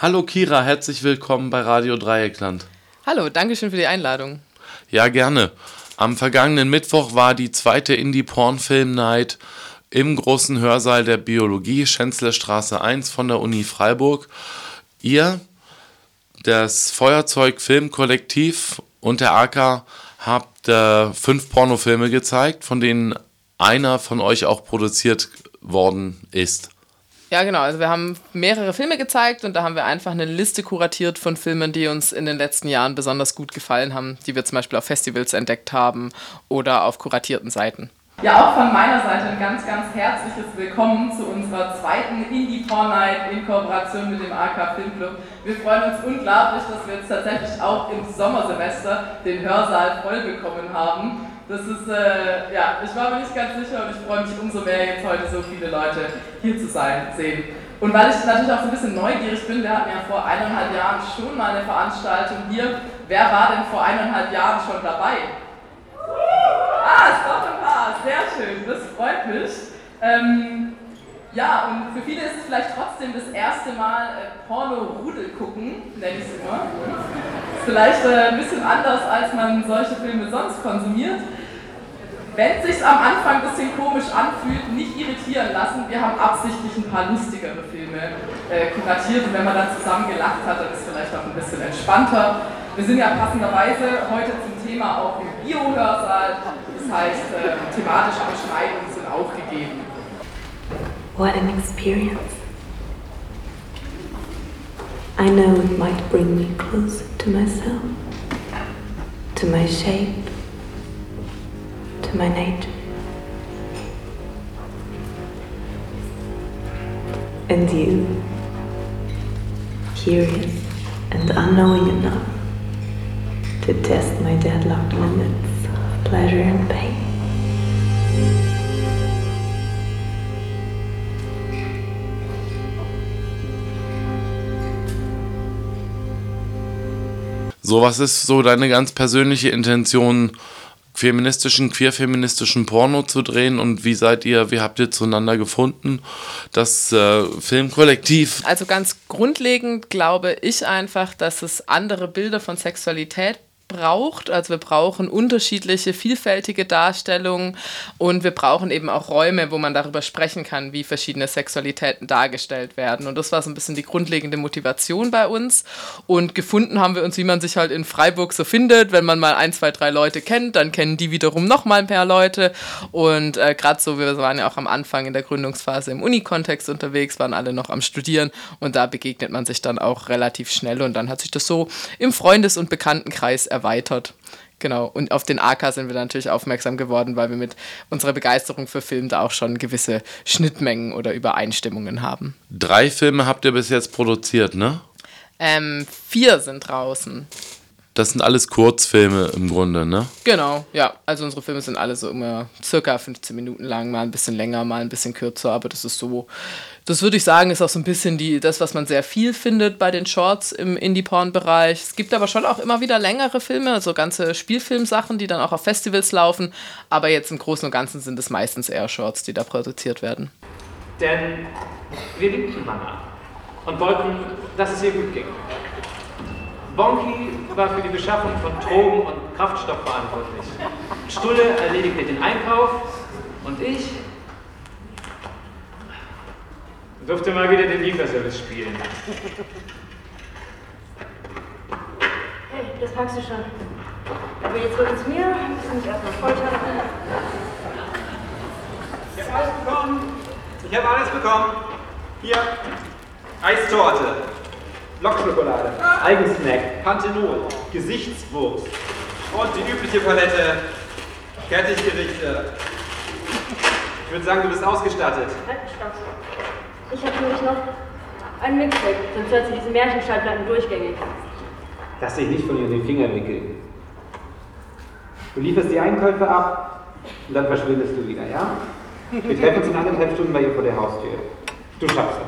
Hallo Kira, herzlich willkommen bei Radio Dreieckland. Hallo, danke schön für die Einladung. Ja, gerne. Am vergangenen Mittwoch war die zweite Indie-Porn-Film-Night im großen Hörsaal der Biologie, Schänzlerstraße 1 von der Uni Freiburg. Ihr, das Feuerzeug Filmkollektiv und der AK habt äh, fünf Pornofilme gezeigt, von denen einer von euch auch produziert worden ist. Ja, genau. Also wir haben mehrere Filme gezeigt und da haben wir einfach eine Liste kuratiert von Filmen, die uns in den letzten Jahren besonders gut gefallen haben, die wir zum Beispiel auf Festivals entdeckt haben oder auf kuratierten Seiten. Ja, auch von meiner Seite ein ganz, ganz herzliches Willkommen zu unserer zweiten Indie Porn Night in Kooperation mit dem AK Filmclub. Wir freuen uns unglaublich, dass wir jetzt tatsächlich auch im Sommersemester den Hörsaal voll bekommen haben. Das ist, äh, ja, ich war mir nicht ganz sicher und ich freue mich umso mehr, jetzt heute so viele Leute hier zu sein, sehen. Und weil ich natürlich auch so ein bisschen neugierig bin, wir hatten ja vor eineinhalb Jahren schon mal eine Veranstaltung hier. Wer war denn vor eineinhalb Jahren schon dabei? Ah, es war ein paar, sehr schön, das freut mich. Ähm, ja, und für viele ist es vielleicht trotzdem das erste Mal äh, Porno-Rudel gucken, nenne ich es immer. Vielleicht äh, ein bisschen anders, als man solche Filme sonst konsumiert. Wenn es sich am Anfang ein bisschen komisch anfühlt, nicht irritieren lassen. Wir haben absichtlich ein paar lustigere Filme äh, kuratiert und wenn man dann zusammen gelacht hat, dann ist es vielleicht auch ein bisschen entspannter. Wir sind ja passenderweise heute zum Thema auch im Bio-Hörsaal, das heißt, äh, thematische Beschneidungen sind auch gegeben. What an experience. I know it might bring me closer to myself, to my shape, to my nature. And you, curious and unknowing enough to test my deadlocked limits of pleasure and pain. So, was ist so deine ganz persönliche Intention, feministischen, queerfeministischen Porno zu drehen und wie seid ihr, wie habt ihr zueinander gefunden, das äh, Filmkollektiv? Also ganz grundlegend glaube ich einfach, dass es andere Bilder von Sexualität braucht. Also wir brauchen unterschiedliche, vielfältige Darstellungen und wir brauchen eben auch Räume, wo man darüber sprechen kann, wie verschiedene Sexualitäten dargestellt werden. Und das war so ein bisschen die grundlegende Motivation bei uns. Und gefunden haben wir uns, wie man sich halt in Freiburg so findet. Wenn man mal ein, zwei, drei Leute kennt, dann kennen die wiederum noch mal ein paar Leute. Und äh, gerade so, wir waren ja auch am Anfang in der Gründungsphase im Uni-Kontext unterwegs, waren alle noch am Studieren und da begegnet man sich dann auch relativ schnell und dann hat sich das so im Freundes- und Bekanntenkreis erweitert. Genau, und auf den AK sind wir natürlich aufmerksam geworden, weil wir mit unserer Begeisterung für Film da auch schon gewisse Schnittmengen oder Übereinstimmungen haben. Drei Filme habt ihr bis jetzt produziert, ne? Ähm, vier sind draußen. Das sind alles Kurzfilme im Grunde, ne? Genau, ja. Also unsere Filme sind alle so immer circa 15 Minuten lang, mal ein bisschen länger, mal ein bisschen kürzer, aber das ist so, das würde ich sagen, ist auch so ein bisschen die, das, was man sehr viel findet bei den Shorts im Indie-Porn-Bereich. Es gibt aber schon auch immer wieder längere Filme, also ganze Spielfilmsachen, die dann auch auf Festivals laufen, aber jetzt im Großen und Ganzen sind es meistens eher Shorts, die da produziert werden. Denn wir liebten Hannah und wollten, dass es ihr gut ging. Bonky war für die Beschaffung von Drogen und Kraftstoff verantwortlich. Stulle erledigte den Einkauf und ich durfte mal wieder den Lieferservice spielen. Hey, das packst du schon. Aber jetzt rück ins mir, muss mich erstmal foltern. Ich habe alles bekommen. Ich habe alles bekommen. Hier, Eistorte, Lockschokolade, Eigensnack, Panthenol, Gesichtswurst und die übliche Palette Fertiggerichte. Ich würde sagen, du bist ausgestattet. Halt, stopp. Ich habe nämlich noch einen Mixtape, sonst hört sich diese Märchenschallplatten durchgängig. Lass dich nicht von ihr in den Finger wickeln. Du lieferst die Einkäufe ab und dann verschwindest du wieder, ja? Wir treffen uns in anderthalb Stunden bei ihr vor der Haustür. Du schaffst das.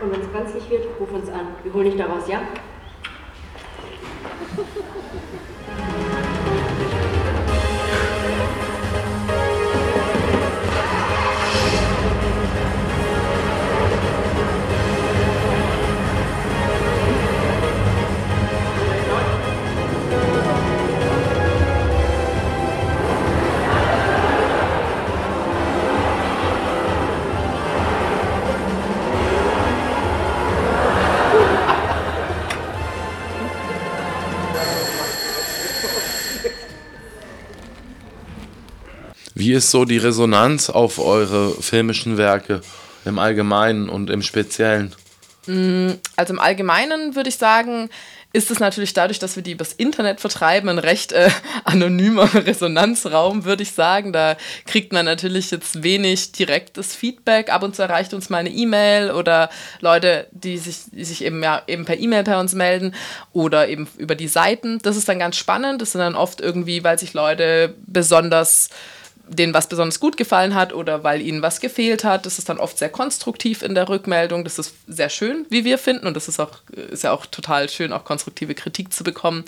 Und wenn es brenzlig wird, ruf uns an. Wir holen dich da raus, ja? Wie ist so die Resonanz auf eure filmischen Werke im Allgemeinen und im Speziellen? Also im Allgemeinen würde ich sagen, ist es natürlich dadurch, dass wir die übers Internet vertreiben, ein recht äh, anonymer Resonanzraum, würde ich sagen. Da kriegt man natürlich jetzt wenig direktes Feedback. Ab und zu erreicht uns mal eine E-Mail oder Leute, die sich, die sich eben, ja, eben per E-Mail bei uns melden oder eben über die Seiten. Das ist dann ganz spannend. Das sind dann oft irgendwie, weil sich Leute besonders denen was besonders gut gefallen hat oder weil ihnen was gefehlt hat. Das ist dann oft sehr konstruktiv in der Rückmeldung. Das ist sehr schön, wie wir finden. Und das ist auch, ist ja auch total schön, auch konstruktive Kritik zu bekommen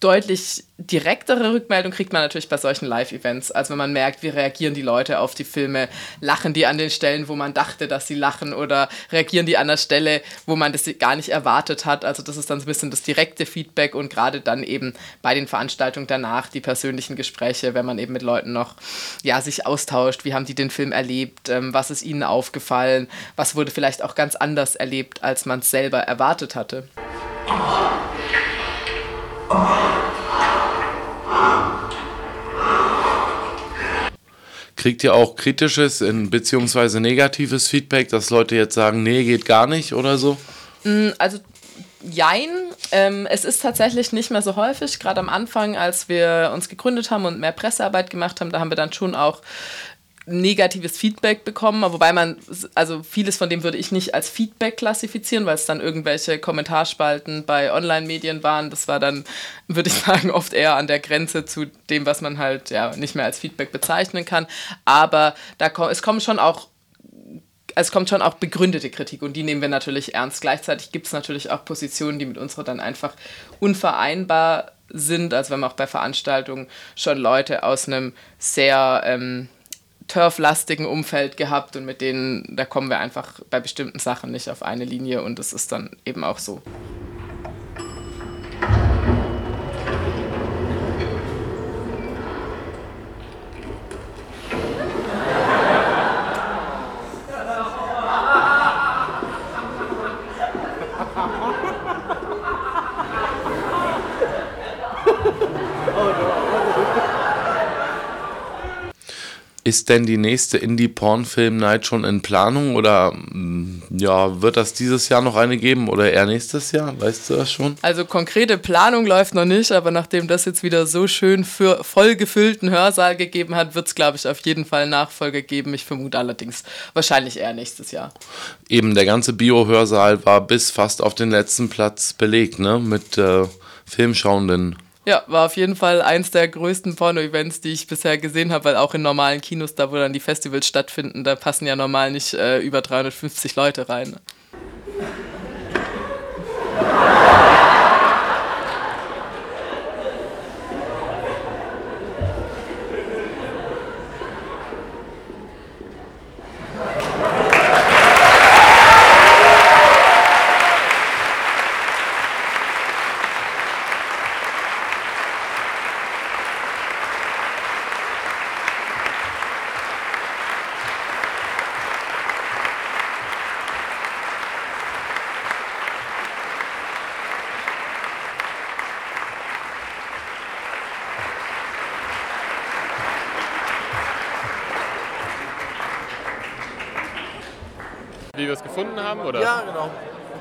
deutlich direktere Rückmeldung kriegt man natürlich bei solchen Live-Events. Also wenn man merkt, wie reagieren die Leute auf die Filme, lachen die an den Stellen, wo man dachte, dass sie lachen oder reagieren die an der Stelle, wo man das gar nicht erwartet hat. Also das ist dann so ein bisschen das direkte Feedback und gerade dann eben bei den Veranstaltungen danach die persönlichen Gespräche, wenn man eben mit Leuten noch ja, sich austauscht, wie haben die den Film erlebt, ähm, was ist ihnen aufgefallen, was wurde vielleicht auch ganz anders erlebt, als man es selber erwartet hatte. Kriegt ihr auch kritisches bzw. negatives Feedback, dass Leute jetzt sagen, nee, geht gar nicht oder so? Also Jein, ähm, es ist tatsächlich nicht mehr so häufig. Gerade am Anfang, als wir uns gegründet haben und mehr Pressearbeit gemacht haben, da haben wir dann schon auch negatives Feedback bekommen, wobei man, also vieles von dem würde ich nicht als Feedback klassifizieren, weil es dann irgendwelche Kommentarspalten bei Online-Medien waren. Das war dann, würde ich sagen, oft eher an der Grenze zu dem, was man halt ja nicht mehr als Feedback bezeichnen kann. Aber da es kommen schon auch es kommt schon auch begründete Kritik und die nehmen wir natürlich ernst. Gleichzeitig gibt es natürlich auch Positionen, die mit unserer dann einfach unvereinbar sind. Also wenn man auch bei Veranstaltungen schon Leute aus einem sehr ähm, turflastigen Umfeld gehabt und mit denen, da kommen wir einfach bei bestimmten Sachen nicht auf eine Linie und das ist dann eben auch so. Ist denn die nächste Indie-Porn-Film-Night schon in Planung oder mm, ja, wird das dieses Jahr noch eine geben oder eher nächstes Jahr? Weißt du das schon? Also konkrete Planung läuft noch nicht, aber nachdem das jetzt wieder so schön für voll gefüllten Hörsaal gegeben hat, wird es, glaube ich, auf jeden Fall Nachfolge geben. Ich vermute allerdings wahrscheinlich eher nächstes Jahr. Eben, der ganze Bio-Hörsaal war bis fast auf den letzten Platz belegt, ne? Mit äh, Filmschauenden. Ja, war auf jeden Fall eins der größten Porno-Events, die ich bisher gesehen habe, weil auch in normalen Kinos, da wo dann die Festivals stattfinden, da passen ja normal nicht äh, über 350 Leute rein. Wie wir es gefunden haben? Oder? Ja, genau.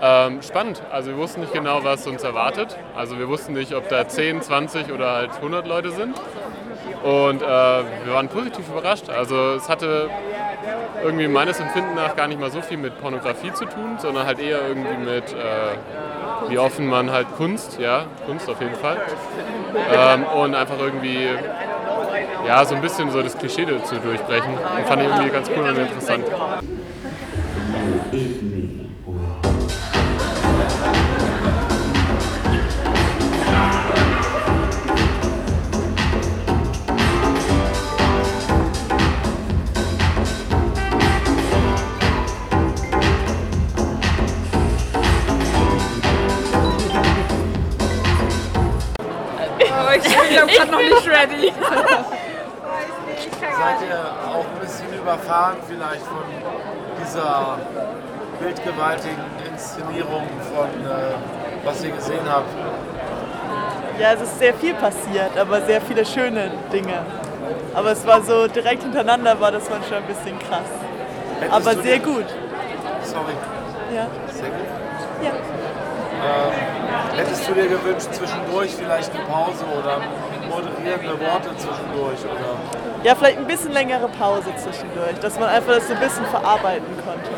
Ähm, spannend. Also wir wussten nicht genau, was uns erwartet. Also wir wussten nicht, ob da 10, 20 oder halt 100 Leute sind. Und äh, wir waren positiv überrascht. Also es hatte irgendwie meines Empfinden nach gar nicht mal so viel mit Pornografie zu tun, sondern halt eher irgendwie mit, äh, wie offen man halt Kunst, ja, Kunst auf jeden Fall. Ähm, und einfach irgendwie, ja, so ein bisschen so das Klischee zu durchbrechen. Und fand ich irgendwie ganz cool und interessant. Ich bin gerade noch nicht ready. Seid ihr überfahren vielleicht von dieser bildgewaltigen Inszenierung von äh, was ihr gesehen habt? Ja, es ist sehr viel passiert, aber sehr viele schöne Dinge. Aber es war so direkt hintereinander, war das manchmal ein bisschen krass. Hättest Aber sehr gut. Sorry. Ja. Sehr gut. Ja. Ähm, hättest du dir gewünscht, zwischendurch vielleicht eine Pause oder moderierende Worte zwischendurch? Oder? ja, vielleicht ein bisschen längere Pause zwischendurch, dass man einfach das so ein bisschen verarbeiten konnte.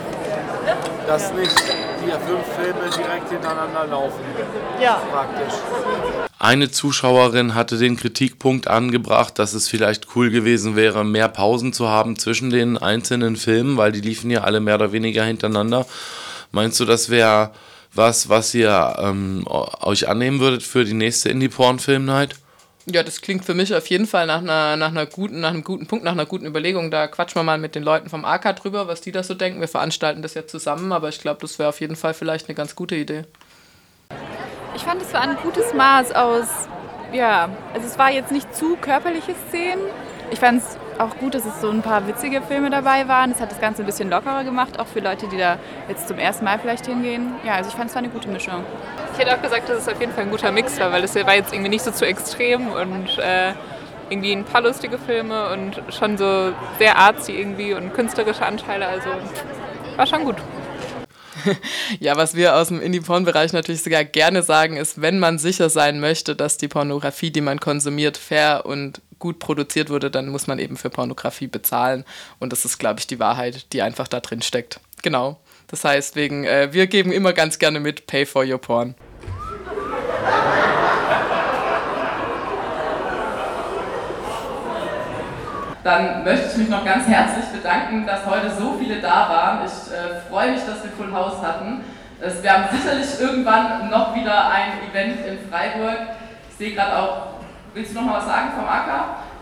Dass nicht die fünf Filme direkt hintereinander laufen. Ja. Praktisch. Eine Zuschauerin hatte den Kritikpunkt angebracht, dass es vielleicht cool gewesen wäre, mehr Pausen zu haben zwischen den einzelnen Filmen, weil die liefen ja alle mehr oder weniger hintereinander. Meinst du, das wäre was, was ihr ähm, euch annehmen würdet für die nächste Indie-Porn-Film-Night? Ja, das klingt für mich auf jeden Fall nach einer, nach einer guten, nach einem guten Punkt, nach einer guten Überlegung. Da quatschen wir mal mit den Leuten vom AK drüber, was die da so denken. Wir veranstalten das ja zusammen, aber ich glaube, das wäre auf jeden Fall vielleicht eine ganz gute Idee. Ich fand, es war ein gutes Maß aus, ja, also es war jetzt nicht zu körperliche Szenen. Ich fand es auch gut, dass es so ein paar witzige Filme dabei waren. Es hat das Ganze ein bisschen lockerer gemacht, auch für Leute, die da jetzt zum ersten Mal vielleicht hingehen. Ja, also ich fand es war eine gute Mischung. Ich hätte auch gesagt, dass es auf jeden Fall ein guter Mix war, weil es war jetzt irgendwie nicht so zu extrem und äh, irgendwie ein paar lustige Filme und schon so sehr artsy irgendwie und künstlerische Anteile. Also war schon gut. Ja, was wir aus dem Indie-Porn-Bereich natürlich sogar gerne sagen, ist, wenn man sicher sein möchte, dass die Pornografie, die man konsumiert, fair und gut produziert wurde, dann muss man eben für Pornografie bezahlen. Und das ist, glaube ich, die Wahrheit, die einfach da drin steckt. Genau. Das heißt, wegen, äh, wir geben immer ganz gerne mit Pay for your Porn. Dann möchte ich mich noch ganz herzlich bedanken, dass heute so viele da waren. Ich äh, freue mich, dass wir Full House hatten. Wir haben sicherlich irgendwann noch wieder ein Event in Freiburg. Ich sehe gerade auch, willst du noch mal was sagen vom AK?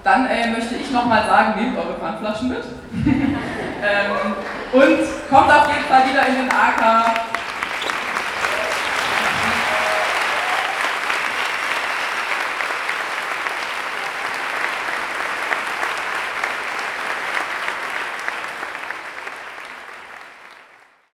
Dann äh, möchte ich noch mal sagen, nehmt eure Pfandflaschen mit. ähm, und kommt auf jeden Fall wieder in den AK.